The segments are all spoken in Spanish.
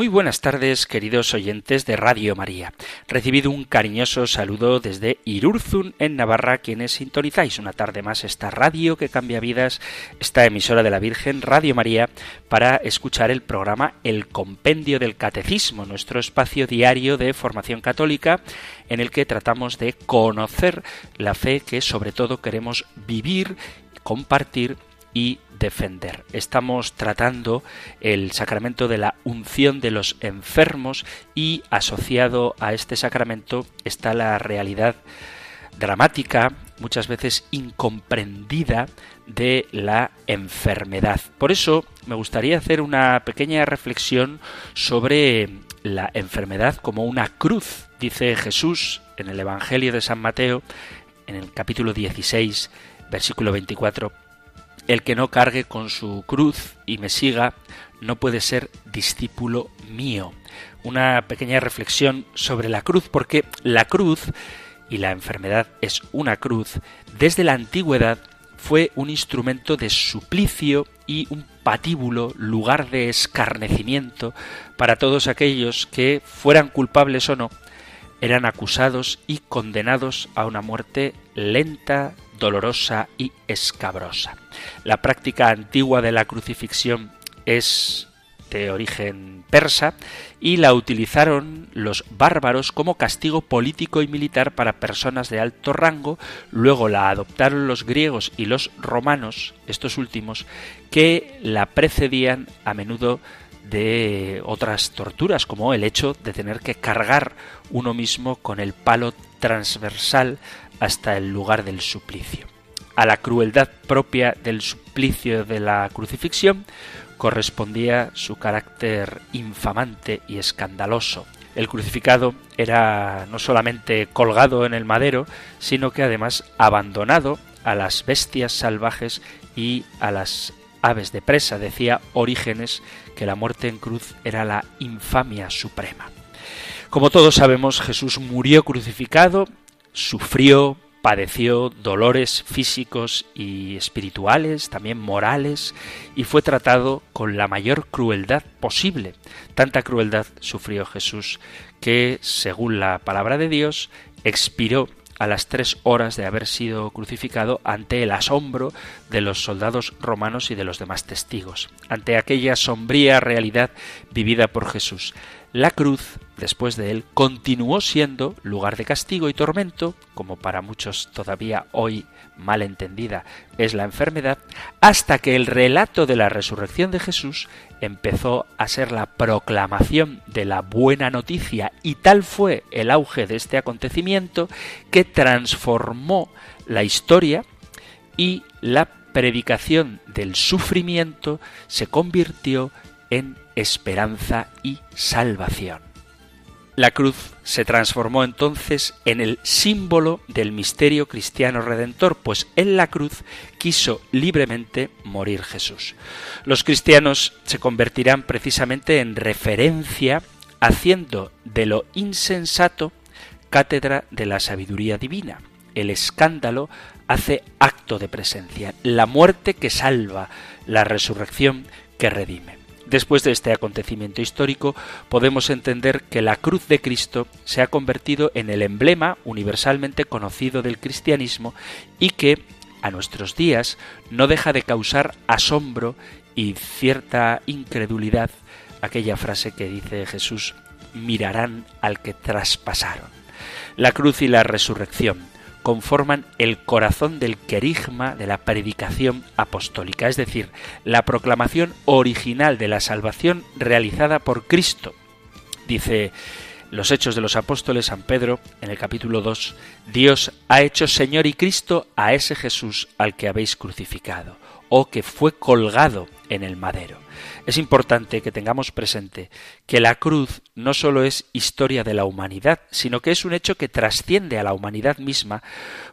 Muy buenas tardes, queridos oyentes de Radio María. Recibido un cariñoso saludo desde Irurzun, en Navarra, quienes sintonizáis una tarde más esta radio que cambia vidas, esta emisora de la Virgen, Radio María, para escuchar el programa El Compendio del Catecismo, nuestro espacio diario de formación católica, en el que tratamos de conocer la fe que sobre todo queremos vivir, compartir y defender. Estamos tratando el sacramento de la unción de los enfermos y asociado a este sacramento está la realidad dramática, muchas veces incomprendida, de la enfermedad. Por eso me gustaría hacer una pequeña reflexión sobre la enfermedad como una cruz, dice Jesús en el Evangelio de San Mateo, en el capítulo 16, versículo 24 el que no cargue con su cruz y me siga no puede ser discípulo mío. Una pequeña reflexión sobre la cruz, porque la cruz, y la enfermedad es una cruz, desde la antigüedad fue un instrumento de suplicio y un patíbulo, lugar de escarnecimiento para todos aquellos que, fueran culpables o no, eran acusados y condenados a una muerte lenta, dolorosa y escabrosa. La práctica antigua de la crucifixión es de origen persa y la utilizaron los bárbaros como castigo político y militar para personas de alto rango, luego la adoptaron los griegos y los romanos, estos últimos, que la precedían a menudo de otras torturas, como el hecho de tener que cargar uno mismo con el palo transversal hasta el lugar del suplicio. A la crueldad propia del suplicio de la crucifixión correspondía su carácter infamante y escandaloso. El crucificado era no solamente colgado en el madero, sino que además abandonado a las bestias salvajes y a las aves de presa. Decía Orígenes que la muerte en cruz era la infamia suprema. Como todos sabemos, Jesús murió crucificado sufrió, padeció dolores físicos y espirituales, también morales, y fue tratado con la mayor crueldad posible. Tanta crueldad sufrió Jesús que, según la palabra de Dios, expiró a las tres horas de haber sido crucificado ante el asombro de los soldados romanos y de los demás testigos, ante aquella sombría realidad vivida por Jesús. La cruz, después de él, continuó siendo lugar de castigo y tormento, como para muchos todavía hoy mal entendida es la enfermedad, hasta que el relato de la resurrección de Jesús empezó a ser la proclamación de la buena noticia y tal fue el auge de este acontecimiento que transformó la historia y la predicación del sufrimiento se convirtió en esperanza y salvación. La cruz se transformó entonces en el símbolo del misterio cristiano redentor, pues en la cruz quiso libremente morir Jesús. Los cristianos se convertirán precisamente en referencia, haciendo de lo insensato cátedra de la sabiduría divina. El escándalo hace acto de presencia, la muerte que salva, la resurrección que redime. Después de este acontecimiento histórico, podemos entender que la cruz de Cristo se ha convertido en el emblema universalmente conocido del cristianismo y que, a nuestros días, no deja de causar asombro y cierta incredulidad aquella frase que dice Jesús, mirarán al que traspasaron. La cruz y la resurrección conforman el corazón del querigma de la predicación apostólica, es decir, la proclamación original de la salvación realizada por Cristo. Dice los Hechos de los Apóstoles, San Pedro, en el capítulo 2, Dios ha hecho Señor y Cristo a ese Jesús al que habéis crucificado, o que fue colgado en el madero. Es importante que tengamos presente que la cruz no solo es historia de la humanidad, sino que es un hecho que trasciende a la humanidad misma,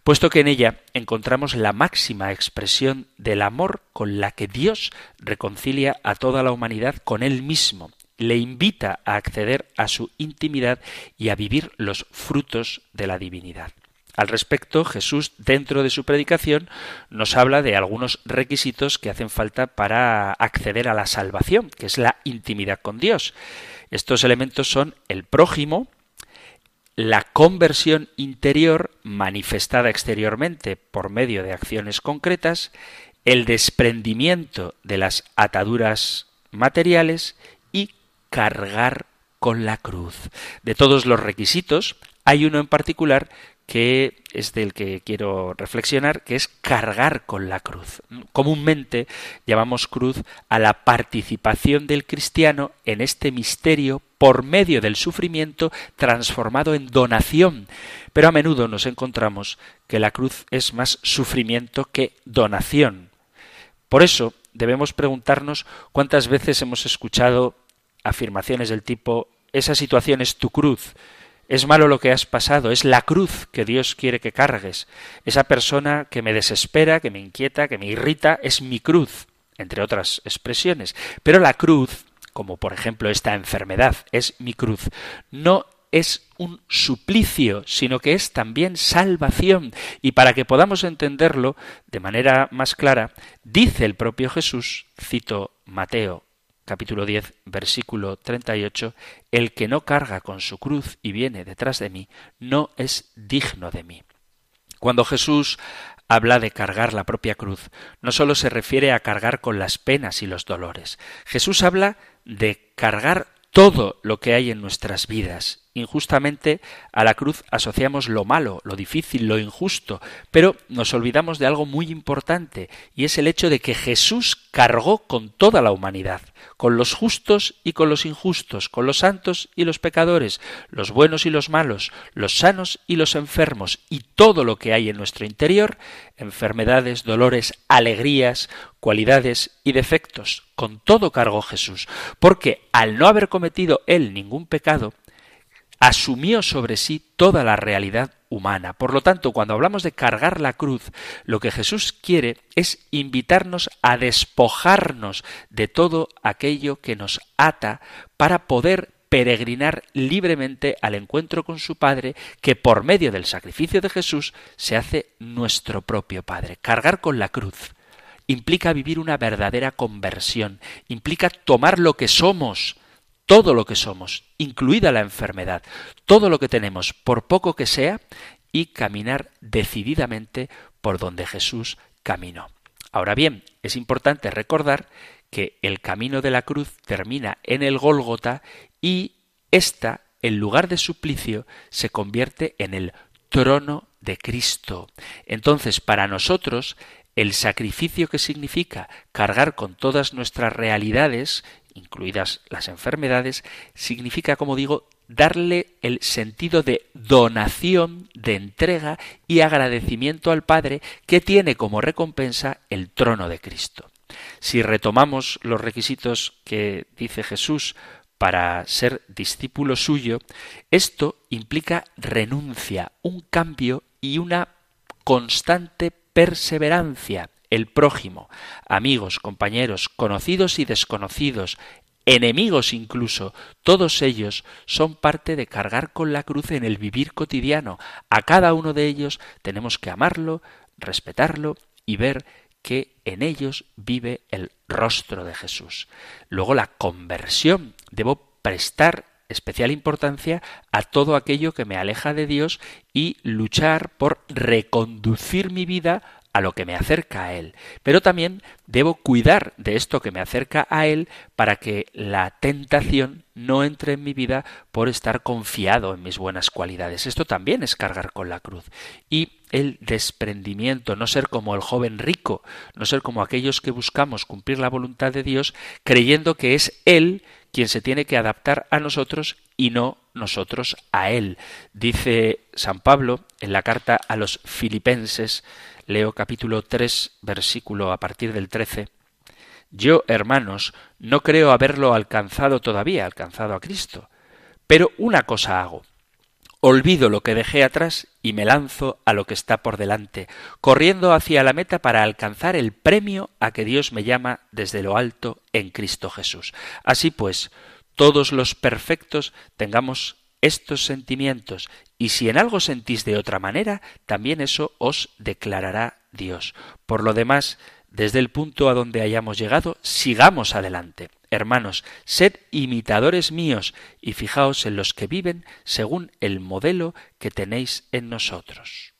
puesto que en ella encontramos la máxima expresión del amor con la que Dios reconcilia a toda la humanidad con Él mismo le invita a acceder a su intimidad y a vivir los frutos de la divinidad. Al respecto, Jesús, dentro de su predicación, nos habla de algunos requisitos que hacen falta para acceder a la salvación, que es la intimidad con Dios. Estos elementos son el prójimo, la conversión interior manifestada exteriormente por medio de acciones concretas, el desprendimiento de las ataduras materiales cargar con la cruz. De todos los requisitos, hay uno en particular que es del que quiero reflexionar, que es cargar con la cruz. Comúnmente llamamos cruz a la participación del cristiano en este misterio por medio del sufrimiento transformado en donación. Pero a menudo nos encontramos que la cruz es más sufrimiento que donación. Por eso debemos preguntarnos cuántas veces hemos escuchado afirmaciones del tipo esa situación es tu cruz, es malo lo que has pasado, es la cruz que Dios quiere que cargues, esa persona que me desespera, que me inquieta, que me irrita, es mi cruz, entre otras expresiones. Pero la cruz, como por ejemplo esta enfermedad, es mi cruz, no es un suplicio, sino que es también salvación. Y para que podamos entenderlo de manera más clara, dice el propio Jesús, cito Mateo capítulo 10, versículo 38, El que no carga con su cruz y viene detrás de mí, no es digno de mí. Cuando Jesús habla de cargar la propia cruz, no sólo se refiere a cargar con las penas y los dolores. Jesús habla de cargar todo lo que hay en nuestras vidas. Injustamente a la cruz asociamos lo malo, lo difícil, lo injusto, pero nos olvidamos de algo muy importante, y es el hecho de que Jesús cargó con toda la humanidad, con los justos y con los injustos, con los santos y los pecadores, los buenos y los malos, los sanos y los enfermos, y todo lo que hay en nuestro interior, enfermedades, dolores, alegrías, cualidades y defectos. Con todo cargó Jesús, porque al no haber cometido él ningún pecado, asumió sobre sí toda la realidad humana. Por lo tanto, cuando hablamos de cargar la cruz, lo que Jesús quiere es invitarnos a despojarnos de todo aquello que nos ata para poder peregrinar libremente al encuentro con su Padre, que por medio del sacrificio de Jesús se hace nuestro propio Padre. Cargar con la cruz implica vivir una verdadera conversión, implica tomar lo que somos, todo lo que somos, incluida la enfermedad, todo lo que tenemos, por poco que sea, y caminar decididamente por donde Jesús caminó. Ahora bien, es importante recordar que el camino de la cruz termina en el Gólgota y esta, en lugar de suplicio, se convierte en el trono de Cristo. Entonces, para nosotros, el sacrificio que significa cargar con todas nuestras realidades, incluidas las enfermedades, significa, como digo, darle el sentido de donación, de entrega y agradecimiento al Padre que tiene como recompensa el trono de Cristo. Si retomamos los requisitos que dice Jesús para ser discípulo suyo, esto implica renuncia, un cambio y una constante perseverancia, el prójimo, amigos, compañeros, conocidos y desconocidos, enemigos incluso, todos ellos son parte de cargar con la cruz en el vivir cotidiano. A cada uno de ellos tenemos que amarlo, respetarlo y ver que en ellos vive el rostro de Jesús. Luego la conversión. Debo prestar especial importancia a todo aquello que me aleja de Dios y luchar por reconducir mi vida a lo que me acerca a Él. Pero también debo cuidar de esto que me acerca a Él para que la tentación no entre en mi vida por estar confiado en mis buenas cualidades. Esto también es cargar con la cruz. Y el desprendimiento, no ser como el joven rico, no ser como aquellos que buscamos cumplir la voluntad de Dios creyendo que es Él quien se tiene que adaptar a nosotros y no nosotros a Él. Dice San Pablo en la carta a los filipenses, leo capítulo 3, versículo a partir del 13, Yo, hermanos, no creo haberlo alcanzado todavía, alcanzado a Cristo, pero una cosa hago. Olvido lo que dejé atrás y me lanzo a lo que está por delante, corriendo hacia la meta para alcanzar el premio a que Dios me llama desde lo alto en Cristo Jesús. Así pues, todos los perfectos tengamos estos sentimientos, y si en algo sentís de otra manera, también eso os declarará Dios. Por lo demás, desde el punto a donde hayamos llegado, sigamos adelante. Hermanos, sed imitadores míos y fijaos en los que viven según el modelo que tenéis en nosotros.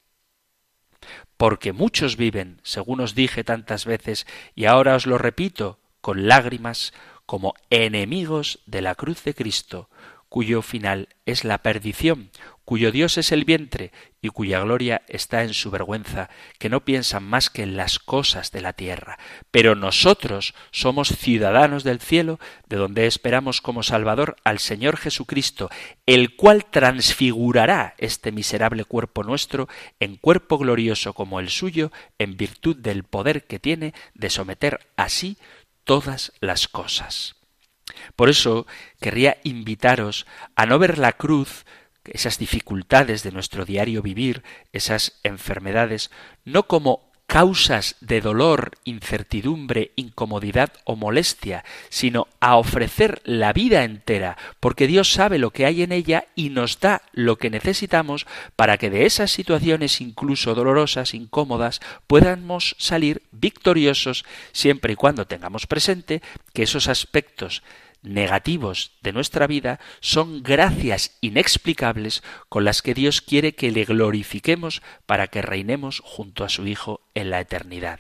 Porque muchos viven, según os dije tantas veces, y ahora os lo repito, con lágrimas, como enemigos de la cruz de Cristo, cuyo final es la perdición, cuyo Dios es el vientre y cuya gloria está en su vergüenza, que no piensan más que en las cosas de la tierra. Pero nosotros somos ciudadanos del cielo, de donde esperamos como Salvador al Señor Jesucristo, el cual transfigurará este miserable cuerpo nuestro en cuerpo glorioso como el suyo, en virtud del poder que tiene de someter así todas las cosas. Por eso querría invitaros a no ver la cruz, esas dificultades de nuestro diario vivir, esas enfermedades, no como causas de dolor, incertidumbre, incomodidad o molestia, sino a ofrecer la vida entera, porque Dios sabe lo que hay en ella y nos da lo que necesitamos para que de esas situaciones incluso dolorosas, incómodas, podamos salir victoriosos siempre y cuando tengamos presente que esos aspectos negativos de nuestra vida son gracias inexplicables con las que Dios quiere que le glorifiquemos para que reinemos junto a su Hijo en la eternidad.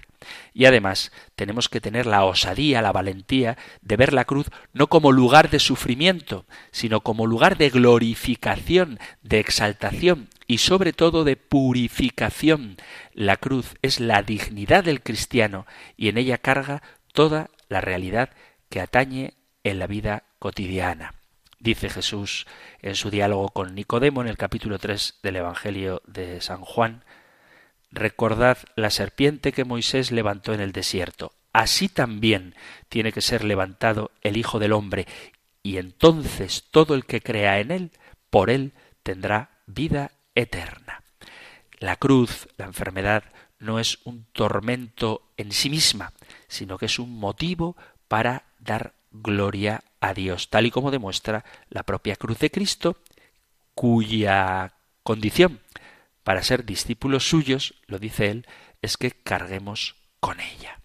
Y además tenemos que tener la osadía, la valentía de ver la cruz no como lugar de sufrimiento, sino como lugar de glorificación, de exaltación y sobre todo de purificación. La cruz es la dignidad del cristiano y en ella carga toda la realidad que atañe en la vida cotidiana. Dice Jesús en su diálogo con Nicodemo en el capítulo 3 del Evangelio de San Juan, Recordad la serpiente que Moisés levantó en el desierto. Así también tiene que ser levantado el Hijo del Hombre, y entonces todo el que crea en él, por él tendrá vida eterna. La cruz, la enfermedad, no es un tormento en sí misma, sino que es un motivo para dar gloria a Dios, tal y como demuestra la propia cruz de Cristo, cuya condición para ser discípulos suyos, lo dice él, es que carguemos con ella.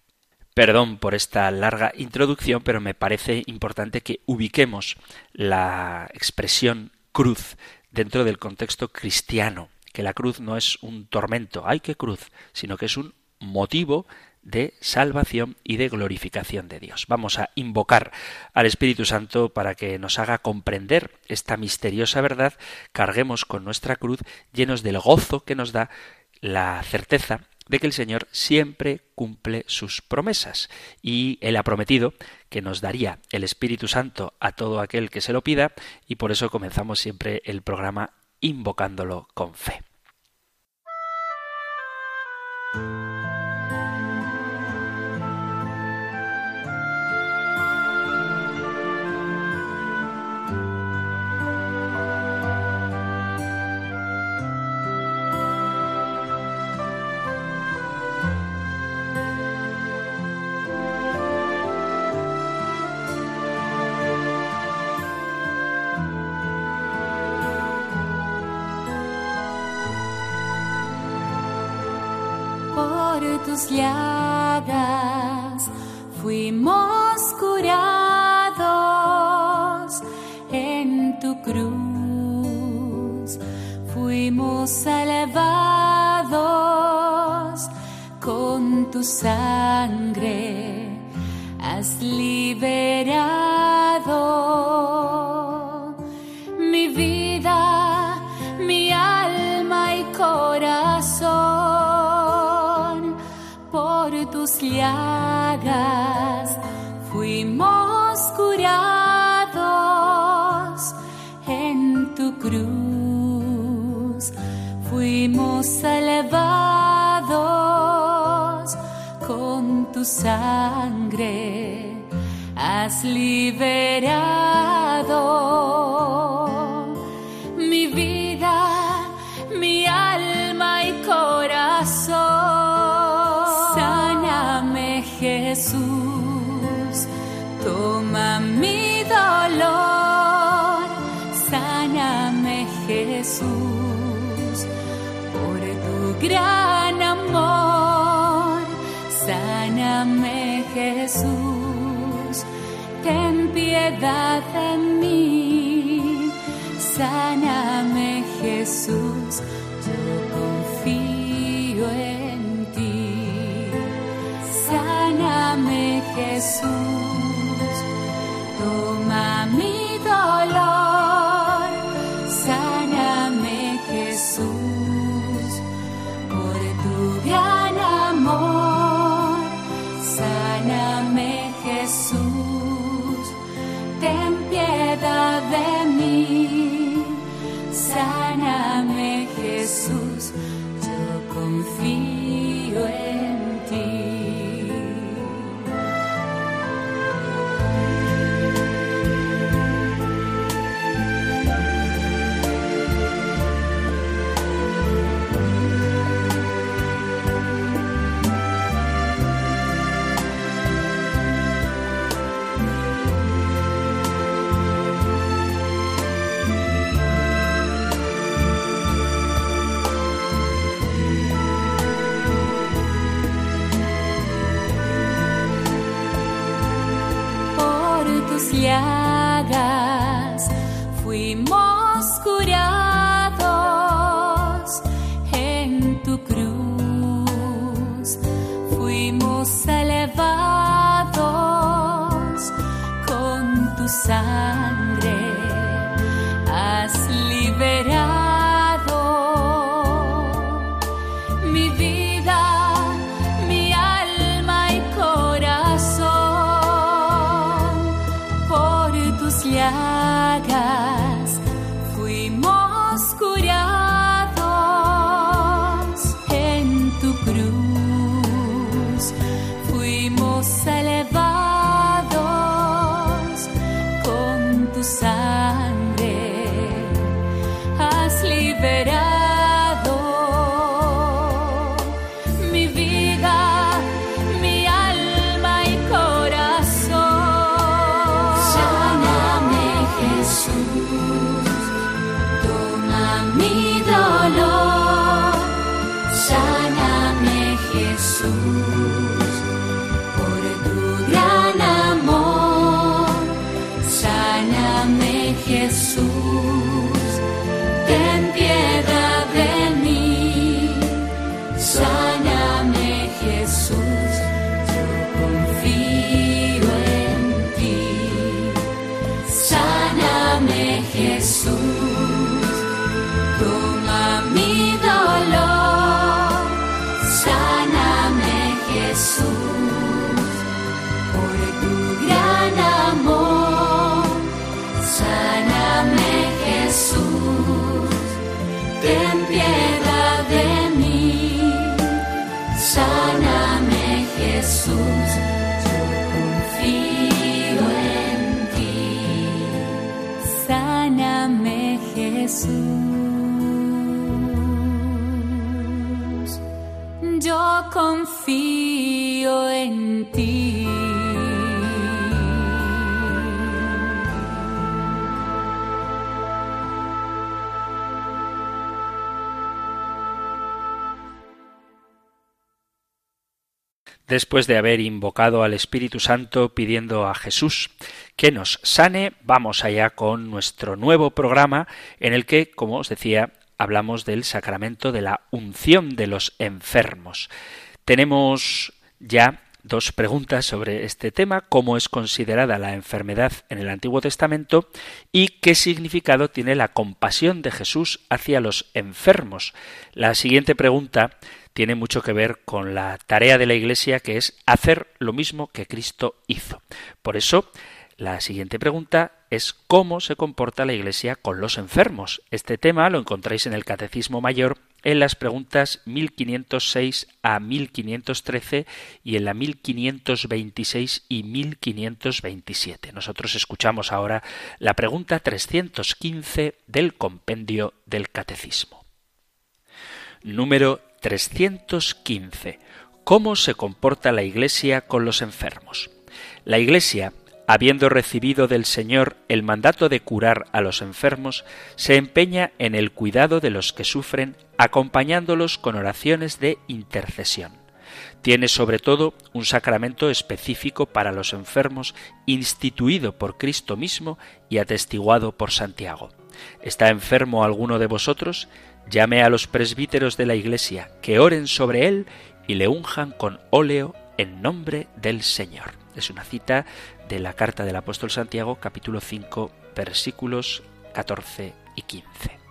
Perdón por esta larga introducción, pero me parece importante que ubiquemos la expresión cruz dentro del contexto cristiano, que la cruz no es un tormento, ay qué cruz, sino que es un motivo de salvación y de glorificación de Dios. Vamos a invocar al Espíritu Santo para que nos haga comprender esta misteriosa verdad, carguemos con nuestra cruz llenos del gozo que nos da la certeza de que el Señor siempre cumple sus promesas y Él ha prometido que nos daría el Espíritu Santo a todo aquel que se lo pida y por eso comenzamos siempre el programa invocándolo con fe. Tus llagas fuimos curados en tu cruz, fuimos salvados con tu sangre, liberado. Mi vida, mi alma y corazón. Sáname Jesús, toma mi dolor, sáname Jesús, por tu gran amor, sáname Jesús, ten piedad de mí, sáname Jesús, yo confío en ti, sáname Jesús, confío en ti. Después de haber invocado al Espíritu Santo pidiendo a Jesús que nos sane, vamos allá con nuestro nuevo programa en el que, como os decía, hablamos del sacramento de la unción de los enfermos. Tenemos ya dos preguntas sobre este tema, cómo es considerada la enfermedad en el Antiguo Testamento y qué significado tiene la compasión de Jesús hacia los enfermos. La siguiente pregunta tiene mucho que ver con la tarea de la Iglesia que es hacer lo mismo que Cristo hizo. Por eso, la siguiente pregunta es cómo se comporta la Iglesia con los enfermos. Este tema lo encontráis en el Catecismo Mayor en las preguntas 1506 a 1513 y en la 1526 y 1527. Nosotros escuchamos ahora la pregunta 315 del compendio del Catecismo. Número 315. ¿Cómo se comporta la Iglesia con los enfermos? La Iglesia habiendo recibido del Señor el mandato de curar a los enfermos, se empeña en el cuidado de los que sufren, acompañándolos con oraciones de intercesión. Tiene sobre todo un sacramento específico para los enfermos, instituido por Cristo mismo y atestiguado por Santiago. ¿Está enfermo alguno de vosotros? Llame a los presbíteros de la Iglesia, que oren sobre él y le unjan con óleo en nombre del Señor. Es una cita de la carta del apóstol Santiago, capítulo 5, versículos 14 y 15.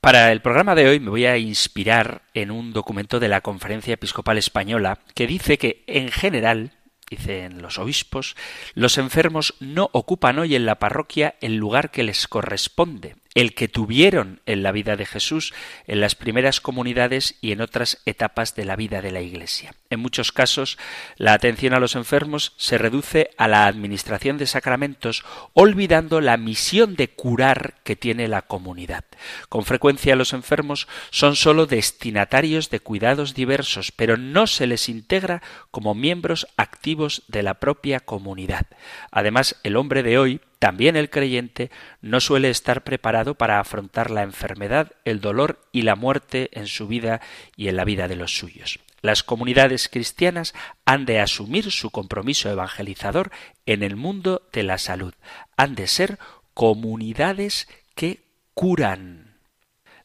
Para el programa de hoy me voy a inspirar en un documento de la Conferencia Episcopal Española que dice que, en general, dicen los obispos, los enfermos no ocupan hoy en la parroquia el lugar que les corresponde, el que tuvieron en la vida de Jesús, en las primeras comunidades y en otras etapas de la vida de la Iglesia. En muchos casos, la atención a los enfermos se reduce a la administración de sacramentos, olvidando la misión de curar que tiene la comunidad. Con frecuencia los enfermos son sólo destinatarios de cuidados diversos, pero no se les integra como miembros activos de la propia comunidad. Además, el hombre de hoy también el creyente no suele estar preparado para afrontar la enfermedad, el dolor y la muerte en su vida y en la vida de los suyos. Las comunidades cristianas han de asumir su compromiso evangelizador en el mundo de la salud. Han de ser comunidades que curan.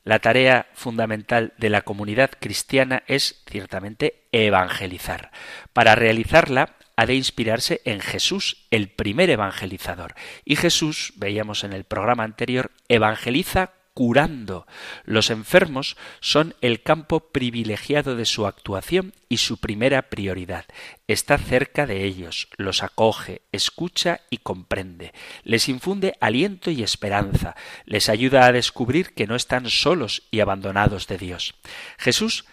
La tarea fundamental de la comunidad cristiana es ciertamente evangelizar. Para realizarla ha de inspirarse en Jesús, el primer evangelizador. Y Jesús, veíamos en el programa anterior, evangeliza curando. Los enfermos son el campo privilegiado de su actuación y su primera prioridad. Está cerca de ellos, los acoge, escucha y comprende. Les infunde aliento y esperanza. Les ayuda a descubrir que no están solos y abandonados de Dios. Jesús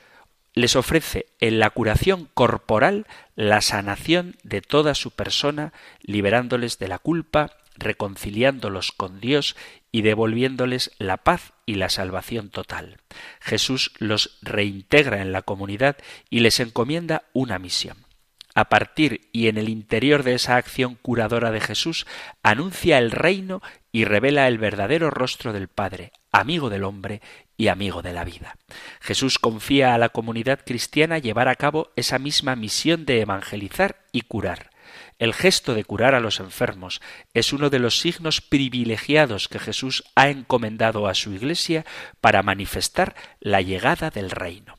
les ofrece en la curación corporal la sanación de toda su persona, liberándoles de la culpa, reconciliándolos con Dios y devolviéndoles la paz y la salvación total. Jesús los reintegra en la comunidad y les encomienda una misión. A partir y en el interior de esa acción curadora de Jesús, anuncia el reino y revela el verdadero rostro del Padre, amigo del hombre y amigo de la vida. Jesús confía a la comunidad cristiana llevar a cabo esa misma misión de evangelizar y curar. El gesto de curar a los enfermos es uno de los signos privilegiados que Jesús ha encomendado a su Iglesia para manifestar la llegada del reino.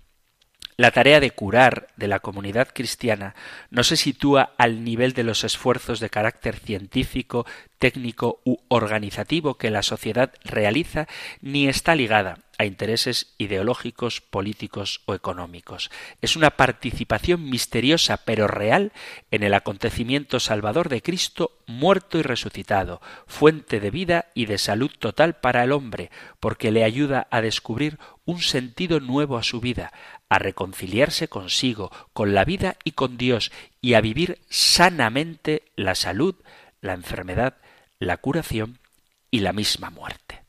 La tarea de curar de la comunidad cristiana no se sitúa al nivel de los esfuerzos de carácter científico, técnico u organizativo que la sociedad realiza, ni está ligada a intereses ideológicos, políticos o económicos. Es una participación misteriosa pero real en el acontecimiento salvador de Cristo muerto y resucitado, fuente de vida y de salud total para el hombre, porque le ayuda a descubrir un sentido nuevo a su vida, a reconciliarse consigo, con la vida y con Dios, y a vivir sanamente la salud, la enfermedad, la curación y la misma muerte.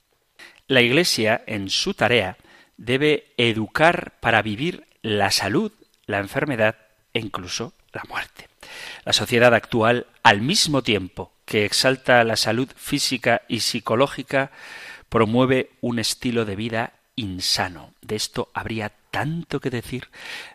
La Iglesia, en su tarea, debe educar para vivir la salud, la enfermedad e incluso la muerte. La sociedad actual, al mismo tiempo que exalta la salud física y psicológica, promueve un estilo de vida insano. De esto habría tanto que decir.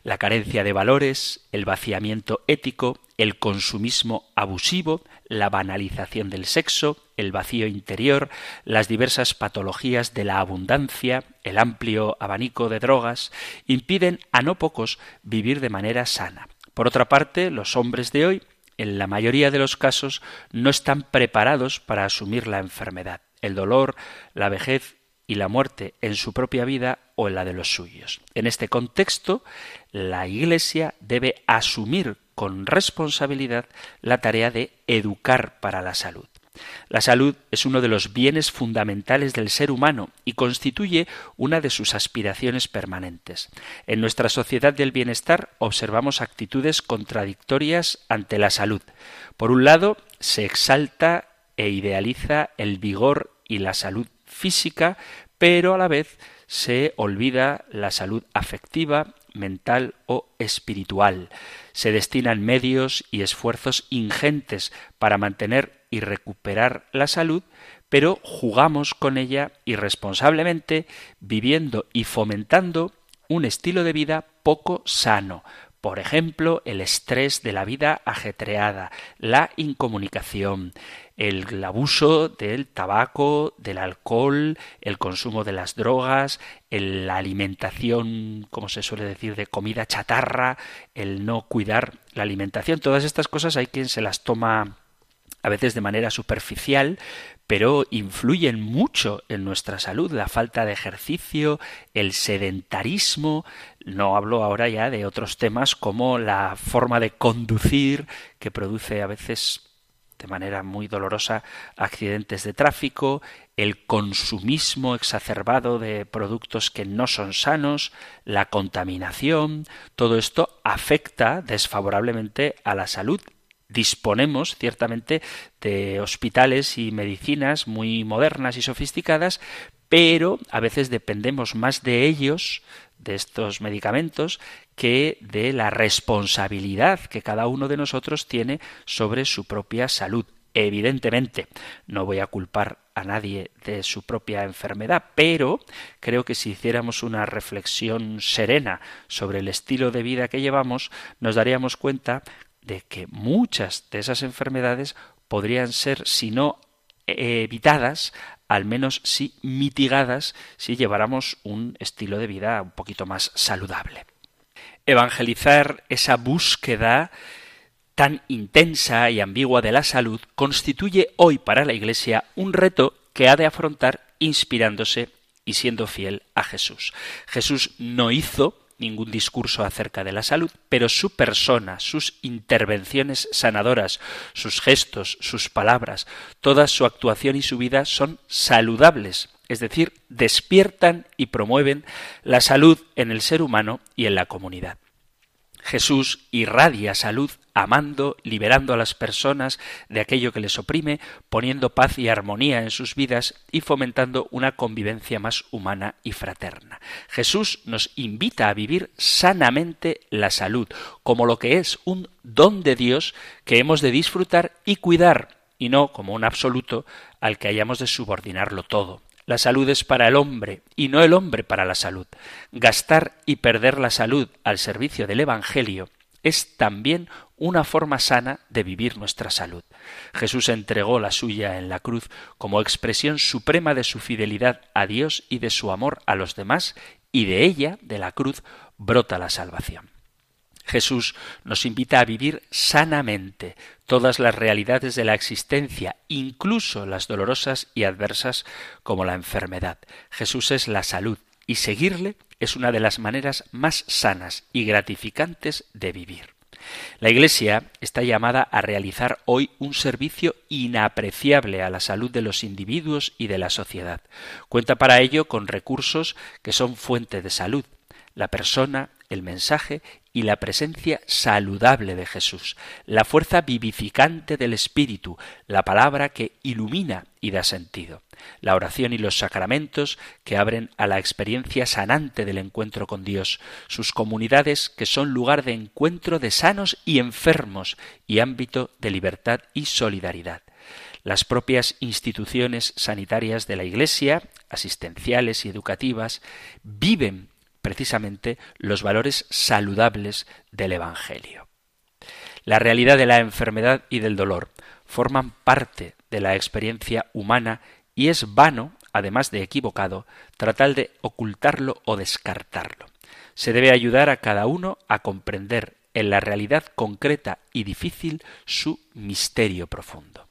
La carencia de valores, el vaciamiento ético, el consumismo abusivo, la banalización del sexo, el vacío interior, las diversas patologías de la abundancia, el amplio abanico de drogas, impiden a no pocos vivir de manera sana. Por otra parte, los hombres de hoy, en la mayoría de los casos, no están preparados para asumir la enfermedad. El dolor, la vejez y la muerte en su propia vida o en la de los suyos. En este contexto, la Iglesia debe asumir con responsabilidad la tarea de educar para la salud. La salud es uno de los bienes fundamentales del ser humano y constituye una de sus aspiraciones permanentes. En nuestra sociedad del bienestar observamos actitudes contradictorias ante la salud. Por un lado, se exalta e idealiza el vigor y la salud física, pero a la vez se olvida la salud afectiva, mental o espiritual. Se destinan medios y esfuerzos ingentes para mantener y recuperar la salud, pero jugamos con ella irresponsablemente, viviendo y fomentando un estilo de vida poco sano, por ejemplo, el estrés de la vida ajetreada, la incomunicación, el abuso del tabaco, del alcohol, el consumo de las drogas, la alimentación, como se suele decir, de comida chatarra, el no cuidar la alimentación. Todas estas cosas hay quien se las toma a veces de manera superficial, pero influyen mucho en nuestra salud. La falta de ejercicio, el sedentarismo, no hablo ahora ya de otros temas como la forma de conducir que produce a veces de manera muy dolorosa accidentes de tráfico, el consumismo exacerbado de productos que no son sanos, la contaminación, todo esto afecta desfavorablemente a la salud disponemos ciertamente de hospitales y medicinas muy modernas y sofisticadas, pero a veces dependemos más de ellos, de estos medicamentos, que de la responsabilidad que cada uno de nosotros tiene sobre su propia salud. Evidentemente, no voy a culpar a nadie de su propia enfermedad, pero creo que si hiciéramos una reflexión serena sobre el estilo de vida que llevamos, nos daríamos cuenta de que muchas de esas enfermedades podrían ser, si no evitadas, al menos sí mitigadas si lleváramos un estilo de vida un poquito más saludable. Evangelizar esa búsqueda tan intensa y ambigua de la salud constituye hoy para la Iglesia un reto que ha de afrontar inspirándose y siendo fiel a Jesús. Jesús no hizo ningún discurso acerca de la salud, pero su persona, sus intervenciones sanadoras, sus gestos, sus palabras, toda su actuación y su vida son saludables, es decir, despiertan y promueven la salud en el ser humano y en la comunidad. Jesús irradia salud amando, liberando a las personas de aquello que les oprime, poniendo paz y armonía en sus vidas y fomentando una convivencia más humana y fraterna. Jesús nos invita a vivir sanamente la salud, como lo que es un don de Dios que hemos de disfrutar y cuidar, y no como un absoluto al que hayamos de subordinarlo todo. La salud es para el hombre y no el hombre para la salud. Gastar y perder la salud al servicio del Evangelio es también una forma sana de vivir nuestra salud. Jesús entregó la suya en la cruz como expresión suprema de su fidelidad a Dios y de su amor a los demás, y de ella, de la cruz, brota la salvación. Jesús nos invita a vivir sanamente todas las realidades de la existencia, incluso las dolorosas y adversas como la enfermedad. Jesús es la salud y seguirle es una de las maneras más sanas y gratificantes de vivir. La Iglesia está llamada a realizar hoy un servicio inapreciable a la salud de los individuos y de la sociedad. Cuenta para ello con recursos que son fuente de salud, la persona, el mensaje y la presencia saludable de Jesús, la fuerza vivificante del Espíritu, la palabra que ilumina y da sentido, la oración y los sacramentos que abren a la experiencia sanante del encuentro con Dios, sus comunidades que son lugar de encuentro de sanos y enfermos y ámbito de libertad y solidaridad las propias instituciones sanitarias de la Iglesia, asistenciales y educativas, viven precisamente los valores saludables del Evangelio. La realidad de la enfermedad y del dolor forman parte de la experiencia humana y es vano, además de equivocado, tratar de ocultarlo o descartarlo. Se debe ayudar a cada uno a comprender en la realidad concreta y difícil su misterio profundo.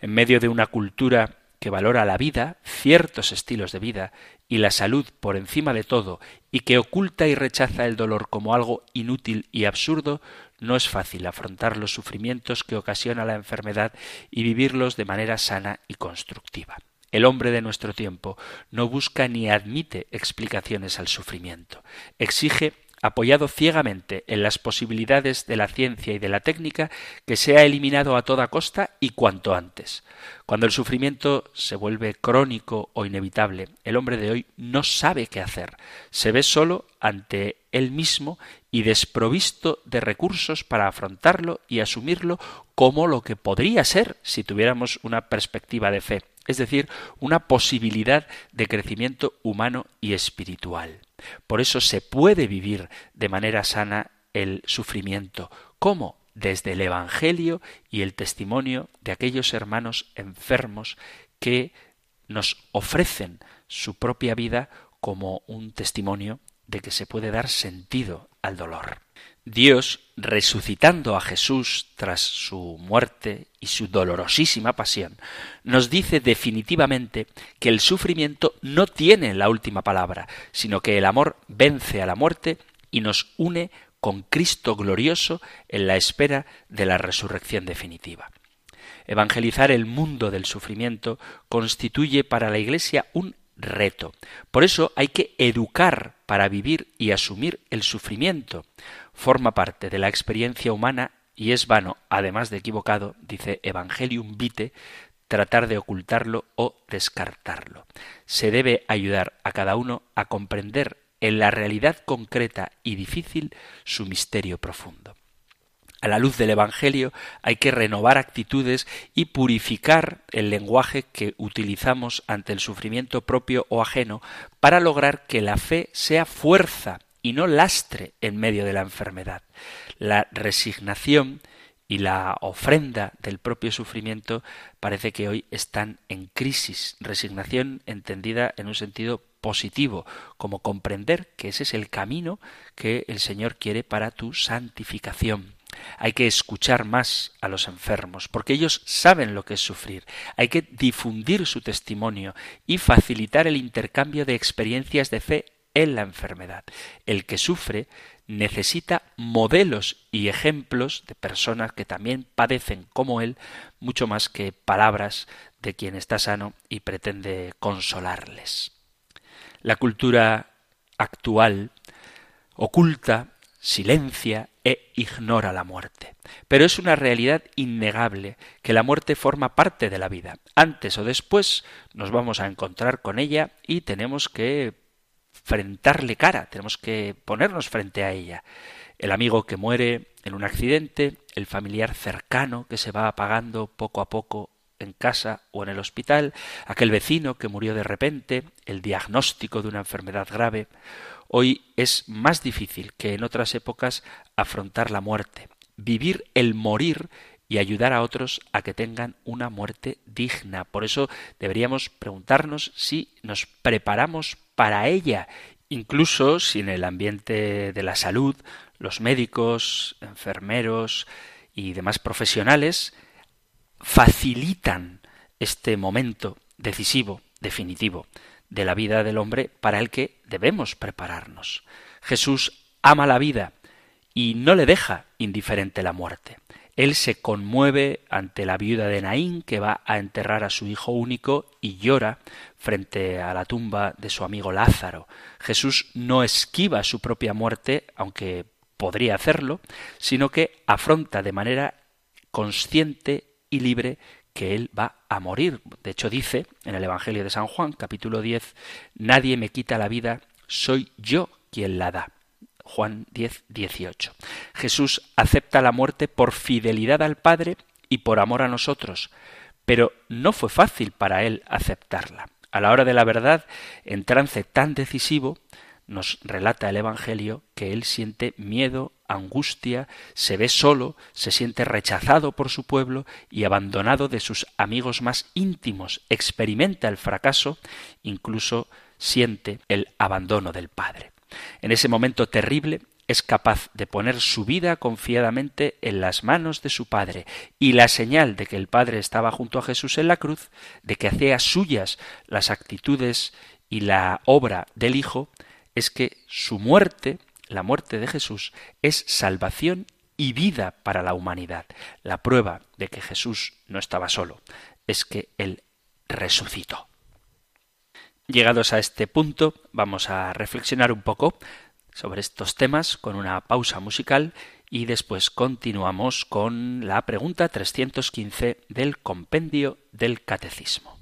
En medio de una cultura que valora la vida, ciertos estilos de vida y la salud por encima de todo y que oculta y rechaza el dolor como algo inútil y absurdo, no es fácil afrontar los sufrimientos que ocasiona la enfermedad y vivirlos de manera sana y constructiva. El hombre de nuestro tiempo no busca ni admite explicaciones al sufrimiento. Exige apoyado ciegamente en las posibilidades de la ciencia y de la técnica, que sea eliminado a toda costa y cuanto antes. Cuando el sufrimiento se vuelve crónico o inevitable, el hombre de hoy no sabe qué hacer, se ve solo ante él mismo y desprovisto de recursos para afrontarlo y asumirlo como lo que podría ser si tuviéramos una perspectiva de fe, es decir, una posibilidad de crecimiento humano y espiritual. Por eso se puede vivir de manera sana el sufrimiento. ¿Cómo? Desde el Evangelio y el testimonio de aquellos hermanos enfermos que nos ofrecen su propia vida como un testimonio de que se puede dar sentido al dolor. Dios, resucitando a Jesús tras su muerte y su dolorosísima pasión, nos dice definitivamente que el sufrimiento no tiene la última palabra, sino que el amor vence a la muerte y nos une con Cristo glorioso en la espera de la resurrección definitiva. Evangelizar el mundo del sufrimiento constituye para la Iglesia un reto. Por eso hay que educar para vivir y asumir el sufrimiento forma parte de la experiencia humana y es vano, además de equivocado, dice Evangelium Vitae, tratar de ocultarlo o descartarlo. Se debe ayudar a cada uno a comprender en la realidad concreta y difícil su misterio profundo. A la luz del Evangelio hay que renovar actitudes y purificar el lenguaje que utilizamos ante el sufrimiento propio o ajeno para lograr que la fe sea fuerza y no lastre en medio de la enfermedad. La resignación y la ofrenda del propio sufrimiento parece que hoy están en crisis. Resignación entendida en un sentido positivo, como comprender que ese es el camino que el Señor quiere para tu santificación. Hay que escuchar más a los enfermos, porque ellos saben lo que es sufrir. Hay que difundir su testimonio y facilitar el intercambio de experiencias de fe en la enfermedad. El que sufre necesita modelos y ejemplos de personas que también padecen como él, mucho más que palabras de quien está sano y pretende consolarles. La cultura actual oculta, silencia e ignora la muerte. Pero es una realidad innegable que la muerte forma parte de la vida. Antes o después nos vamos a encontrar con ella y tenemos que enfrentarle cara, tenemos que ponernos frente a ella. El amigo que muere en un accidente, el familiar cercano que se va apagando poco a poco en casa o en el hospital, aquel vecino que murió de repente, el diagnóstico de una enfermedad grave. Hoy es más difícil que en otras épocas afrontar la muerte. Vivir el morir y ayudar a otros a que tengan una muerte digna. Por eso deberíamos preguntarnos si nos preparamos para ella, incluso si en el ambiente de la salud los médicos, enfermeros y demás profesionales facilitan este momento decisivo, definitivo, de la vida del hombre para el que debemos prepararnos. Jesús ama la vida y no le deja indiferente la muerte. Él se conmueve ante la viuda de Naín que va a enterrar a su hijo único y llora frente a la tumba de su amigo Lázaro. Jesús no esquiva su propia muerte, aunque podría hacerlo, sino que afronta de manera consciente y libre que él va a morir. De hecho dice en el Evangelio de San Juan, capítulo 10, Nadie me quita la vida, soy yo quien la da. Juan 10, 18. Jesús acepta la muerte por fidelidad al Padre y por amor a nosotros, pero no fue fácil para él aceptarla. A la hora de la verdad, en trance tan decisivo, nos relata el Evangelio que él siente miedo, angustia, se ve solo, se siente rechazado por su pueblo y abandonado de sus amigos más íntimos, experimenta el fracaso, incluso siente el abandono del Padre. En ese momento terrible, es capaz de poner su vida confiadamente en las manos de su Padre. Y la señal de que el Padre estaba junto a Jesús en la cruz, de que hacía suyas las actitudes y la obra del Hijo, es que su muerte, la muerte de Jesús, es salvación y vida para la humanidad. La prueba de que Jesús no estaba solo es que Él resucitó. Llegados a este punto, vamos a reflexionar un poco sobre estos temas con una pausa musical y después continuamos con la pregunta 315 del compendio del catecismo.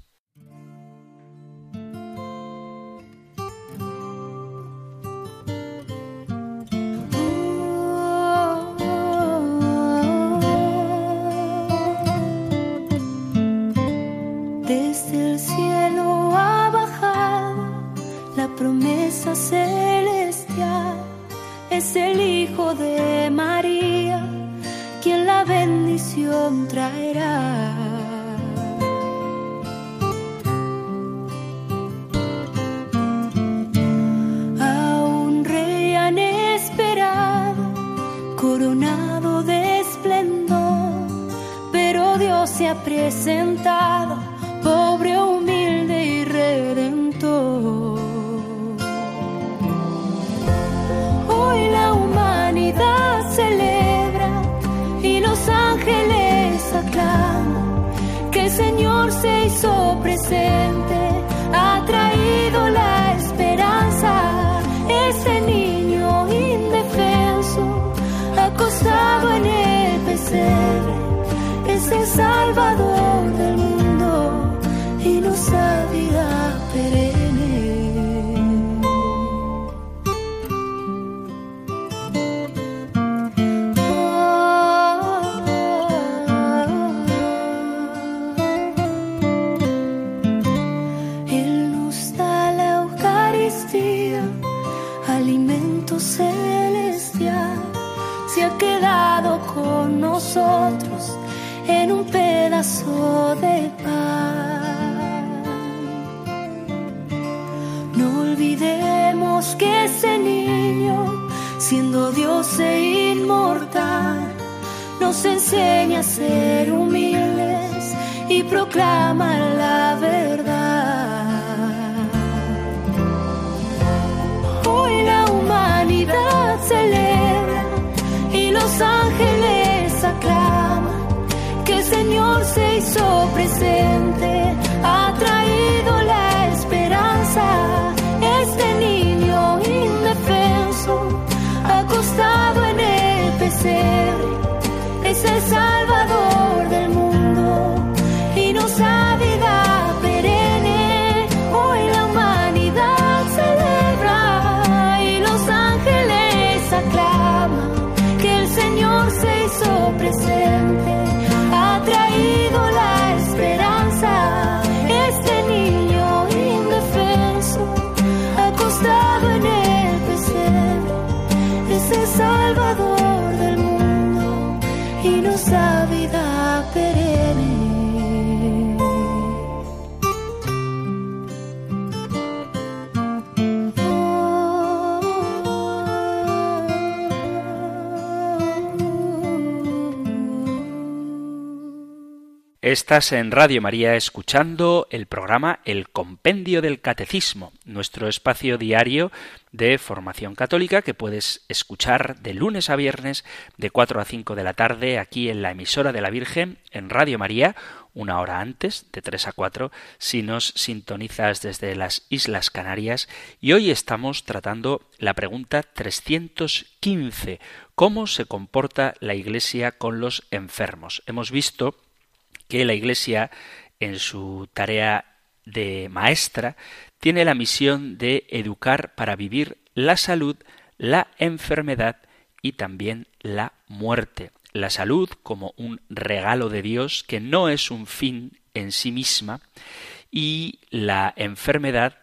Es el Hijo de María quien la bendición traerá. A un rey han esperado, coronado de esplendor, pero Dios se ha presentado, se hizo presente, Salvador Estás en Radio María escuchando el programa El Compendio del Catecismo, nuestro espacio diario de formación católica que puedes escuchar de lunes a viernes de 4 a 5 de la tarde aquí en la emisora de la Virgen en Radio María, una hora antes, de 3 a 4, si nos sintonizas desde las Islas Canarias. Y hoy estamos tratando la pregunta 315, ¿cómo se comporta la Iglesia con los enfermos? Hemos visto que la Iglesia, en su tarea de maestra, tiene la misión de educar para vivir la salud, la enfermedad y también la muerte. La salud como un regalo de Dios que no es un fin en sí misma y la enfermedad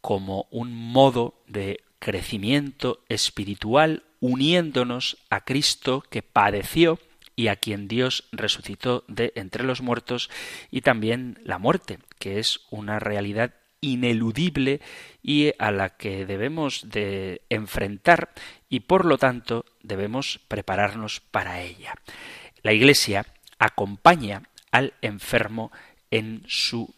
como un modo de crecimiento espiritual uniéndonos a Cristo que padeció y a quien Dios resucitó de entre los muertos, y también la muerte, que es una realidad ineludible y a la que debemos de enfrentar y por lo tanto debemos prepararnos para ella. La Iglesia acompaña al enfermo en su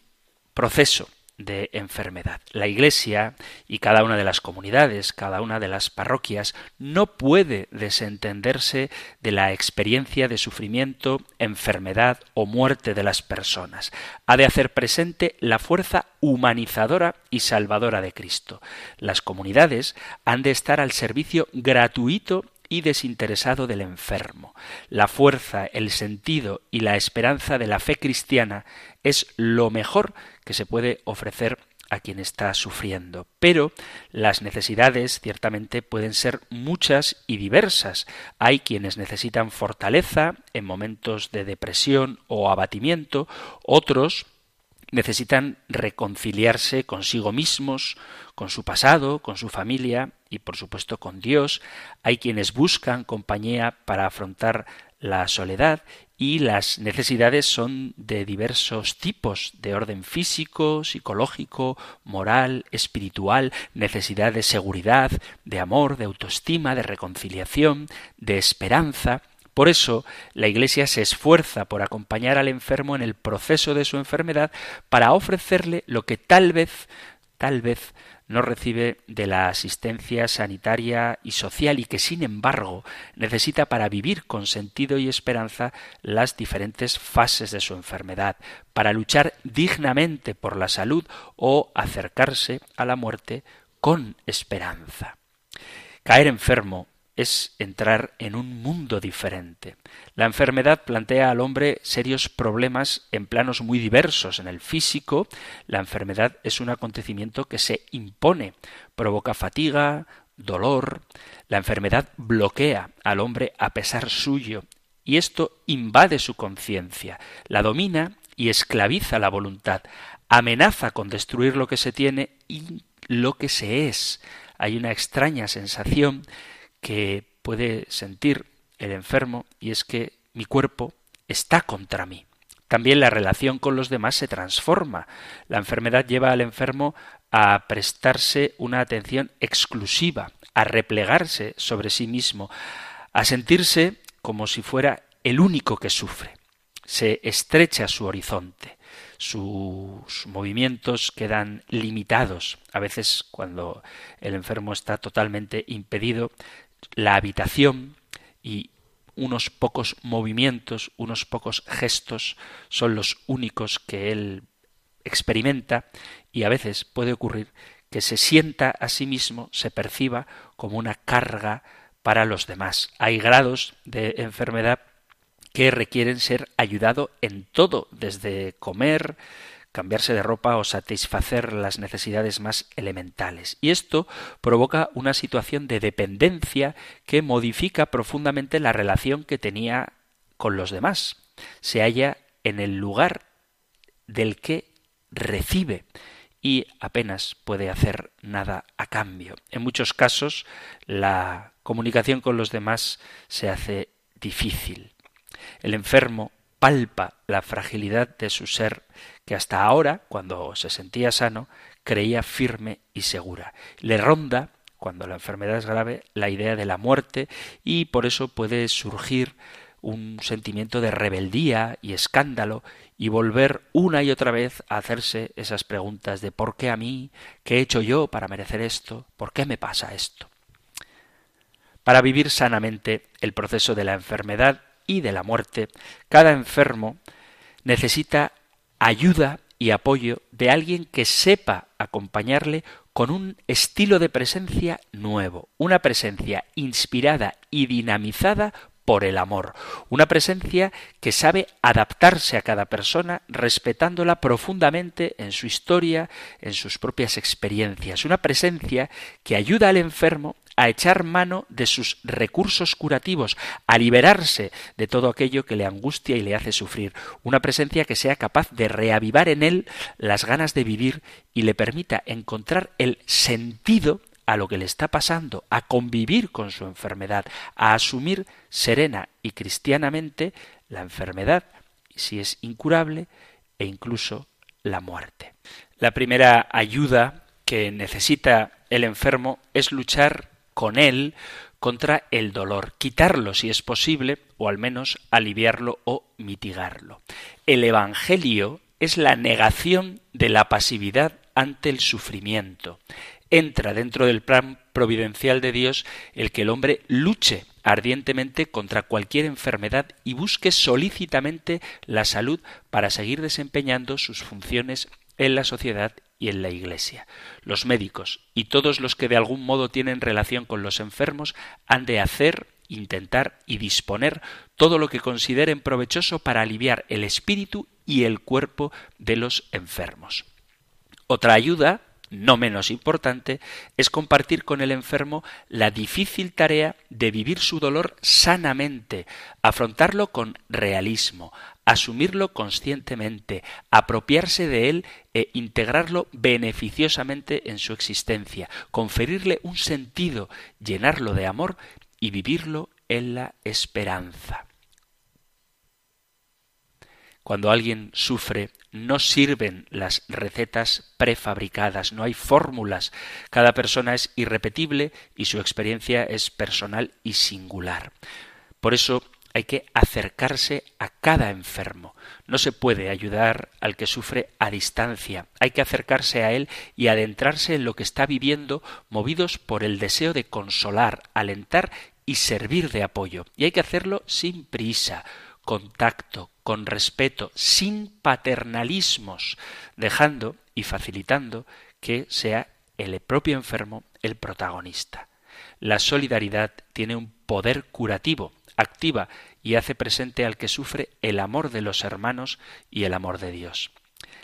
proceso de enfermedad. La Iglesia y cada una de las comunidades, cada una de las parroquias, no puede desentenderse de la experiencia de sufrimiento, enfermedad o muerte de las personas. Ha de hacer presente la fuerza humanizadora y salvadora de Cristo. Las comunidades han de estar al servicio gratuito y desinteresado del enfermo. La fuerza, el sentido y la esperanza de la fe cristiana es lo mejor que se puede ofrecer a quien está sufriendo. Pero las necesidades ciertamente pueden ser muchas y diversas. Hay quienes necesitan fortaleza en momentos de depresión o abatimiento, otros necesitan reconciliarse consigo mismos, con su pasado, con su familia y por supuesto con Dios. Hay quienes buscan compañía para afrontar la soledad y las necesidades son de diversos tipos, de orden físico, psicológico, moral, espiritual, necesidad de seguridad, de amor, de autoestima, de reconciliación, de esperanza. Por eso la Iglesia se esfuerza por acompañar al enfermo en el proceso de su enfermedad para ofrecerle lo que tal vez, tal vez no recibe de la asistencia sanitaria y social y que sin embargo necesita para vivir con sentido y esperanza las diferentes fases de su enfermedad, para luchar dignamente por la salud o acercarse a la muerte con esperanza. Caer enfermo es entrar en un mundo diferente. La enfermedad plantea al hombre serios problemas en planos muy diversos. En el físico, la enfermedad es un acontecimiento que se impone, provoca fatiga, dolor. La enfermedad bloquea al hombre a pesar suyo y esto invade su conciencia, la domina y esclaviza la voluntad, amenaza con destruir lo que se tiene y lo que se es. Hay una extraña sensación que puede sentir el enfermo y es que mi cuerpo está contra mí. También la relación con los demás se transforma. La enfermedad lleva al enfermo a prestarse una atención exclusiva, a replegarse sobre sí mismo, a sentirse como si fuera el único que sufre. Se estrecha su horizonte, sus movimientos quedan limitados. A veces cuando el enfermo está totalmente impedido, la habitación y unos pocos movimientos, unos pocos gestos son los únicos que él experimenta y a veces puede ocurrir que se sienta a sí mismo, se perciba como una carga para los demás. Hay grados de enfermedad que requieren ser ayudado en todo, desde comer, cambiarse de ropa o satisfacer las necesidades más elementales. Y esto provoca una situación de dependencia que modifica profundamente la relación que tenía con los demás. Se halla en el lugar del que recibe y apenas puede hacer nada a cambio. En muchos casos la comunicación con los demás se hace difícil. El enfermo palpa la fragilidad de su ser que hasta ahora, cuando se sentía sano, creía firme y segura. Le ronda, cuando la enfermedad es grave, la idea de la muerte y por eso puede surgir un sentimiento de rebeldía y escándalo y volver una y otra vez a hacerse esas preguntas de ¿por qué a mí? ¿Qué he hecho yo para merecer esto? ¿Por qué me pasa esto? Para vivir sanamente el proceso de la enfermedad y de la muerte, cada enfermo necesita ayuda y apoyo de alguien que sepa acompañarle con un estilo de presencia nuevo, una presencia inspirada y dinamizada por el amor, una presencia que sabe adaptarse a cada persona respetándola profundamente en su historia, en sus propias experiencias, una presencia que ayuda al enfermo a echar mano de sus recursos curativos, a liberarse de todo aquello que le angustia y le hace sufrir, una presencia que sea capaz de reavivar en él las ganas de vivir y le permita encontrar el sentido a lo que le está pasando, a convivir con su enfermedad, a asumir serena y cristianamente la enfermedad, si es incurable, e incluso la muerte. La primera ayuda que necesita el enfermo es luchar con él contra el dolor, quitarlo si es posible, o al menos aliviarlo o mitigarlo. El Evangelio es la negación de la pasividad ante el sufrimiento. Entra dentro del plan providencial de Dios el que el hombre luche ardientemente contra cualquier enfermedad y busque solícitamente la salud para seguir desempeñando sus funciones en la sociedad y en la Iglesia. Los médicos y todos los que de algún modo tienen relación con los enfermos han de hacer, intentar y disponer todo lo que consideren provechoso para aliviar el espíritu y el cuerpo de los enfermos. Otra ayuda no menos importante, es compartir con el enfermo la difícil tarea de vivir su dolor sanamente, afrontarlo con realismo, asumirlo conscientemente, apropiarse de él e integrarlo beneficiosamente en su existencia, conferirle un sentido, llenarlo de amor y vivirlo en la esperanza. Cuando alguien sufre, no sirven las recetas prefabricadas, no hay fórmulas. Cada persona es irrepetible y su experiencia es personal y singular. Por eso hay que acercarse a cada enfermo. No se puede ayudar al que sufre a distancia. Hay que acercarse a él y adentrarse en lo que está viviendo, movidos por el deseo de consolar, alentar y servir de apoyo. Y hay que hacerlo sin prisa, con tacto, con respeto, sin paternalismos, dejando y facilitando que sea el propio enfermo el protagonista. La solidaridad tiene un poder curativo, activa y hace presente al que sufre el amor de los hermanos y el amor de Dios.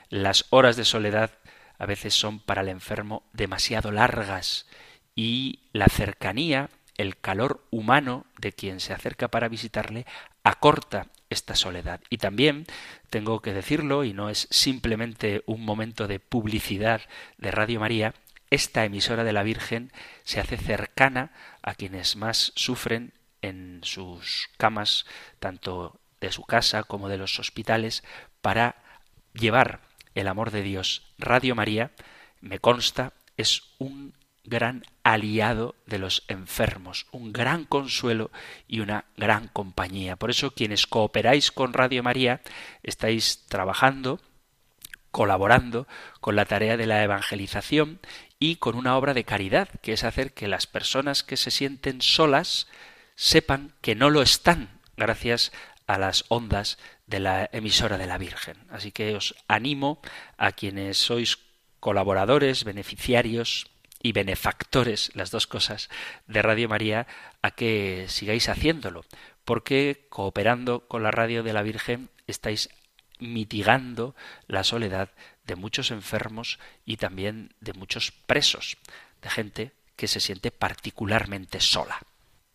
Las horas de soledad a veces son para el enfermo demasiado largas y la cercanía, el calor humano de quien se acerca para visitarle acorta esta soledad. Y también tengo que decirlo, y no es simplemente un momento de publicidad de Radio María, esta emisora de la Virgen se hace cercana a quienes más sufren en sus camas, tanto de su casa como de los hospitales, para llevar el amor de Dios. Radio María, me consta, es un gran aliado de los enfermos, un gran consuelo y una gran compañía. Por eso quienes cooperáis con Radio María estáis trabajando, colaborando con la tarea de la evangelización y con una obra de caridad, que es hacer que las personas que se sienten solas sepan que no lo están gracias a las ondas de la emisora de la Virgen. Así que os animo a quienes sois colaboradores, beneficiarios, y benefactores, las dos cosas, de Radio María, a que sigáis haciéndolo, porque cooperando con la radio de la Virgen estáis mitigando la soledad de muchos enfermos y también de muchos presos, de gente que se siente particularmente sola.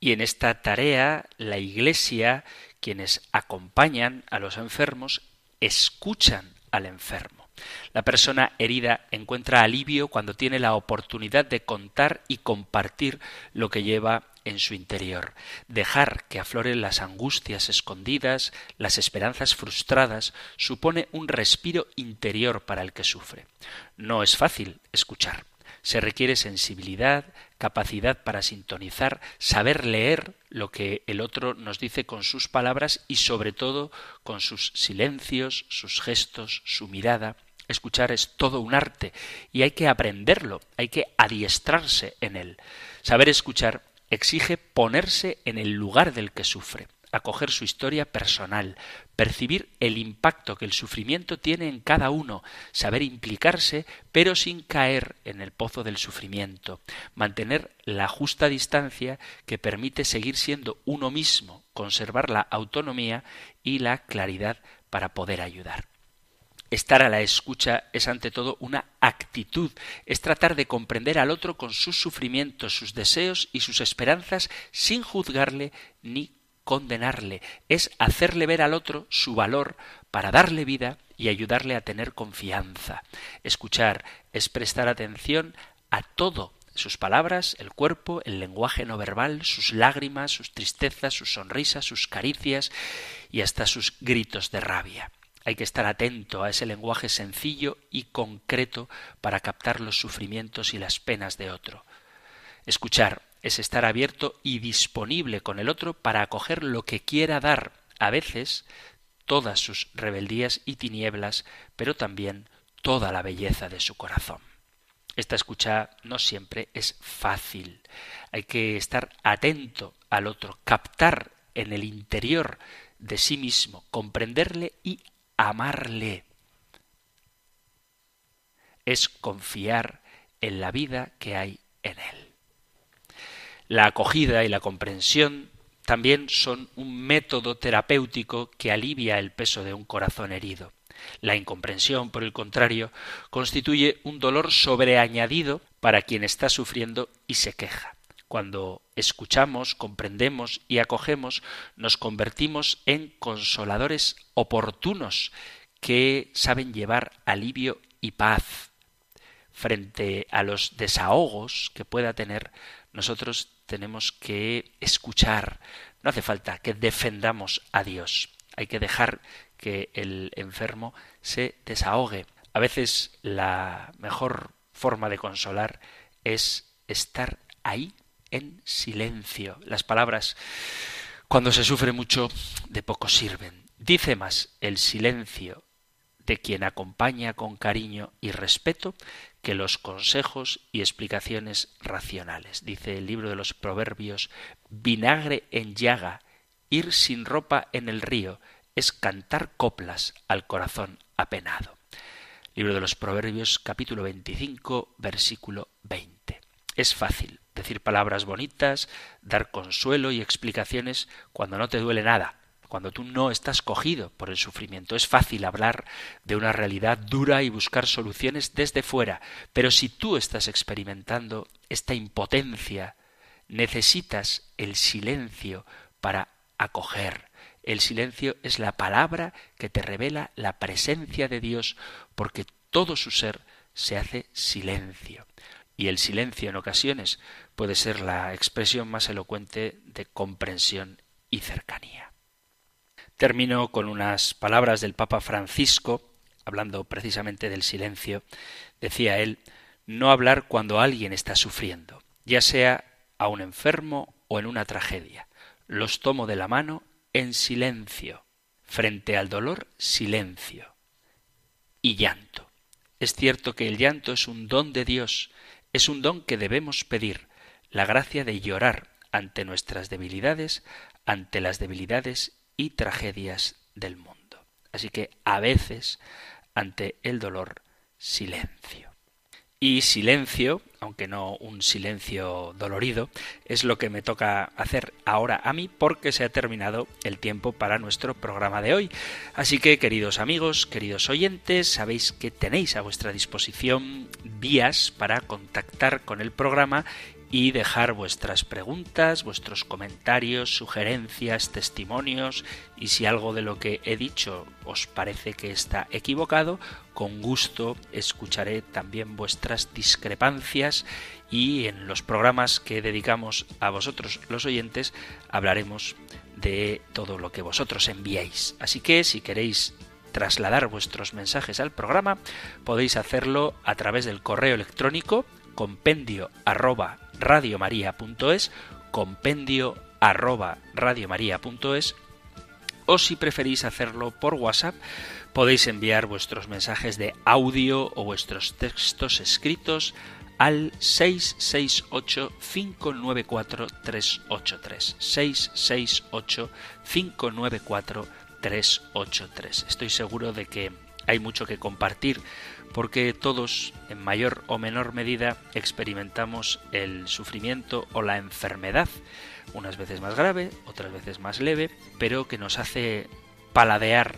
Y en esta tarea la Iglesia, quienes acompañan a los enfermos, escuchan al enfermo. La persona herida encuentra alivio cuando tiene la oportunidad de contar y compartir lo que lleva en su interior, dejar que afloren las angustias escondidas, las esperanzas frustradas, supone un respiro interior para el que sufre. No es fácil escuchar. Se requiere sensibilidad, capacidad para sintonizar, saber leer lo que el otro nos dice con sus palabras y sobre todo con sus silencios, sus gestos, su mirada, Escuchar es todo un arte y hay que aprenderlo, hay que adiestrarse en él. Saber escuchar exige ponerse en el lugar del que sufre, acoger su historia personal, percibir el impacto que el sufrimiento tiene en cada uno, saber implicarse, pero sin caer en el pozo del sufrimiento, mantener la justa distancia que permite seguir siendo uno mismo, conservar la autonomía y la claridad para poder ayudar. Estar a la escucha es ante todo una actitud, es tratar de comprender al otro con sus sufrimientos, sus deseos y sus esperanzas sin juzgarle ni condenarle, es hacerle ver al otro su valor para darle vida y ayudarle a tener confianza. Escuchar es prestar atención a todo sus palabras, el cuerpo, el lenguaje no verbal, sus lágrimas, sus tristezas, sus sonrisas, sus caricias y hasta sus gritos de rabia. Hay que estar atento a ese lenguaje sencillo y concreto para captar los sufrimientos y las penas de otro. Escuchar es estar abierto y disponible con el otro para acoger lo que quiera dar, a veces todas sus rebeldías y tinieblas, pero también toda la belleza de su corazón. Esta escucha no siempre es fácil. Hay que estar atento al otro, captar en el interior de sí mismo, comprenderle y amarle. Es confiar en la vida que hay en él. La acogida y la comprensión también son un método terapéutico que alivia el peso de un corazón herido. La incomprensión, por el contrario, constituye un dolor sobreañadido para quien está sufriendo y se queja. Cuando escuchamos, comprendemos y acogemos, nos convertimos en consoladores oportunos que saben llevar alivio y paz. Frente a los desahogos que pueda tener, nosotros tenemos que escuchar. No hace falta que defendamos a Dios. Hay que dejar que el enfermo se desahogue. A veces la mejor forma de consolar es estar ahí en silencio. Las palabras, cuando se sufre mucho, de poco sirven. Dice más el silencio de quien acompaña con cariño y respeto que los consejos y explicaciones racionales. Dice el libro de los Proverbios, vinagre en llaga, ir sin ropa en el río, es cantar coplas al corazón apenado. Libro de los Proverbios capítulo 25 versículo 20. Es fácil decir palabras bonitas, dar consuelo y explicaciones cuando no te duele nada, cuando tú no estás cogido por el sufrimiento. Es fácil hablar de una realidad dura y buscar soluciones desde fuera, pero si tú estás experimentando esta impotencia, necesitas el silencio para acoger. El silencio es la palabra que te revela la presencia de Dios, porque todo su ser se hace silencio y el silencio en ocasiones puede ser la expresión más elocuente de comprensión y cercanía. Termino con unas palabras del Papa Francisco, hablando precisamente del silencio. Decía él, no hablar cuando alguien está sufriendo, ya sea a un enfermo o en una tragedia. Los tomo de la mano en silencio. Frente al dolor, silencio. Y llanto. Es cierto que el llanto es un don de Dios, es un don que debemos pedir, la gracia de llorar ante nuestras debilidades, ante las debilidades y tragedias del mundo. Así que a veces, ante el dolor, silencio. Y silencio, aunque no un silencio dolorido, es lo que me toca hacer ahora a mí porque se ha terminado el tiempo para nuestro programa de hoy. Así que, queridos amigos, queridos oyentes, sabéis que tenéis a vuestra disposición vías para contactar con el programa y dejar vuestras preguntas, vuestros comentarios, sugerencias, testimonios y si algo de lo que he dicho os parece que está equivocado, con gusto escucharé también vuestras discrepancias y en los programas que dedicamos a vosotros los oyentes hablaremos de todo lo que vosotros enviáis. Así que si queréis trasladar vuestros mensajes al programa, podéis hacerlo a través del correo electrónico compendio arroba radiomaria.es, compendio arroba radiomaria.es, o si preferís hacerlo por WhatsApp, podéis enviar vuestros mensajes de audio o vuestros textos escritos al 668-594-383. 668-594-383. Estoy seguro de que hay mucho que compartir porque todos, en mayor o menor medida, experimentamos el sufrimiento o la enfermedad, unas veces más grave, otras veces más leve, pero que nos hace paladear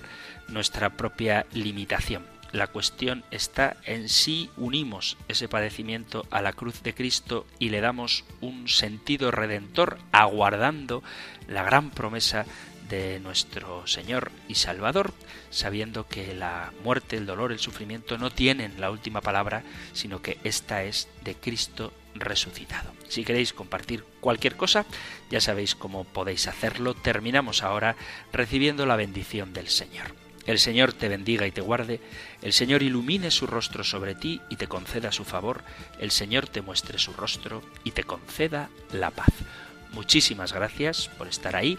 nuestra propia limitación. La cuestión está en si unimos ese padecimiento a la cruz de Cristo y le damos un sentido redentor, aguardando la gran promesa de nuestro Señor y Salvador, sabiendo que la muerte, el dolor, el sufrimiento no tienen la última palabra, sino que esta es de Cristo resucitado. Si queréis compartir cualquier cosa, ya sabéis cómo podéis hacerlo. Terminamos ahora recibiendo la bendición del Señor. El Señor te bendiga y te guarde, el Señor ilumine su rostro sobre ti y te conceda su favor, el Señor te muestre su rostro y te conceda la paz. Muchísimas gracias por estar ahí,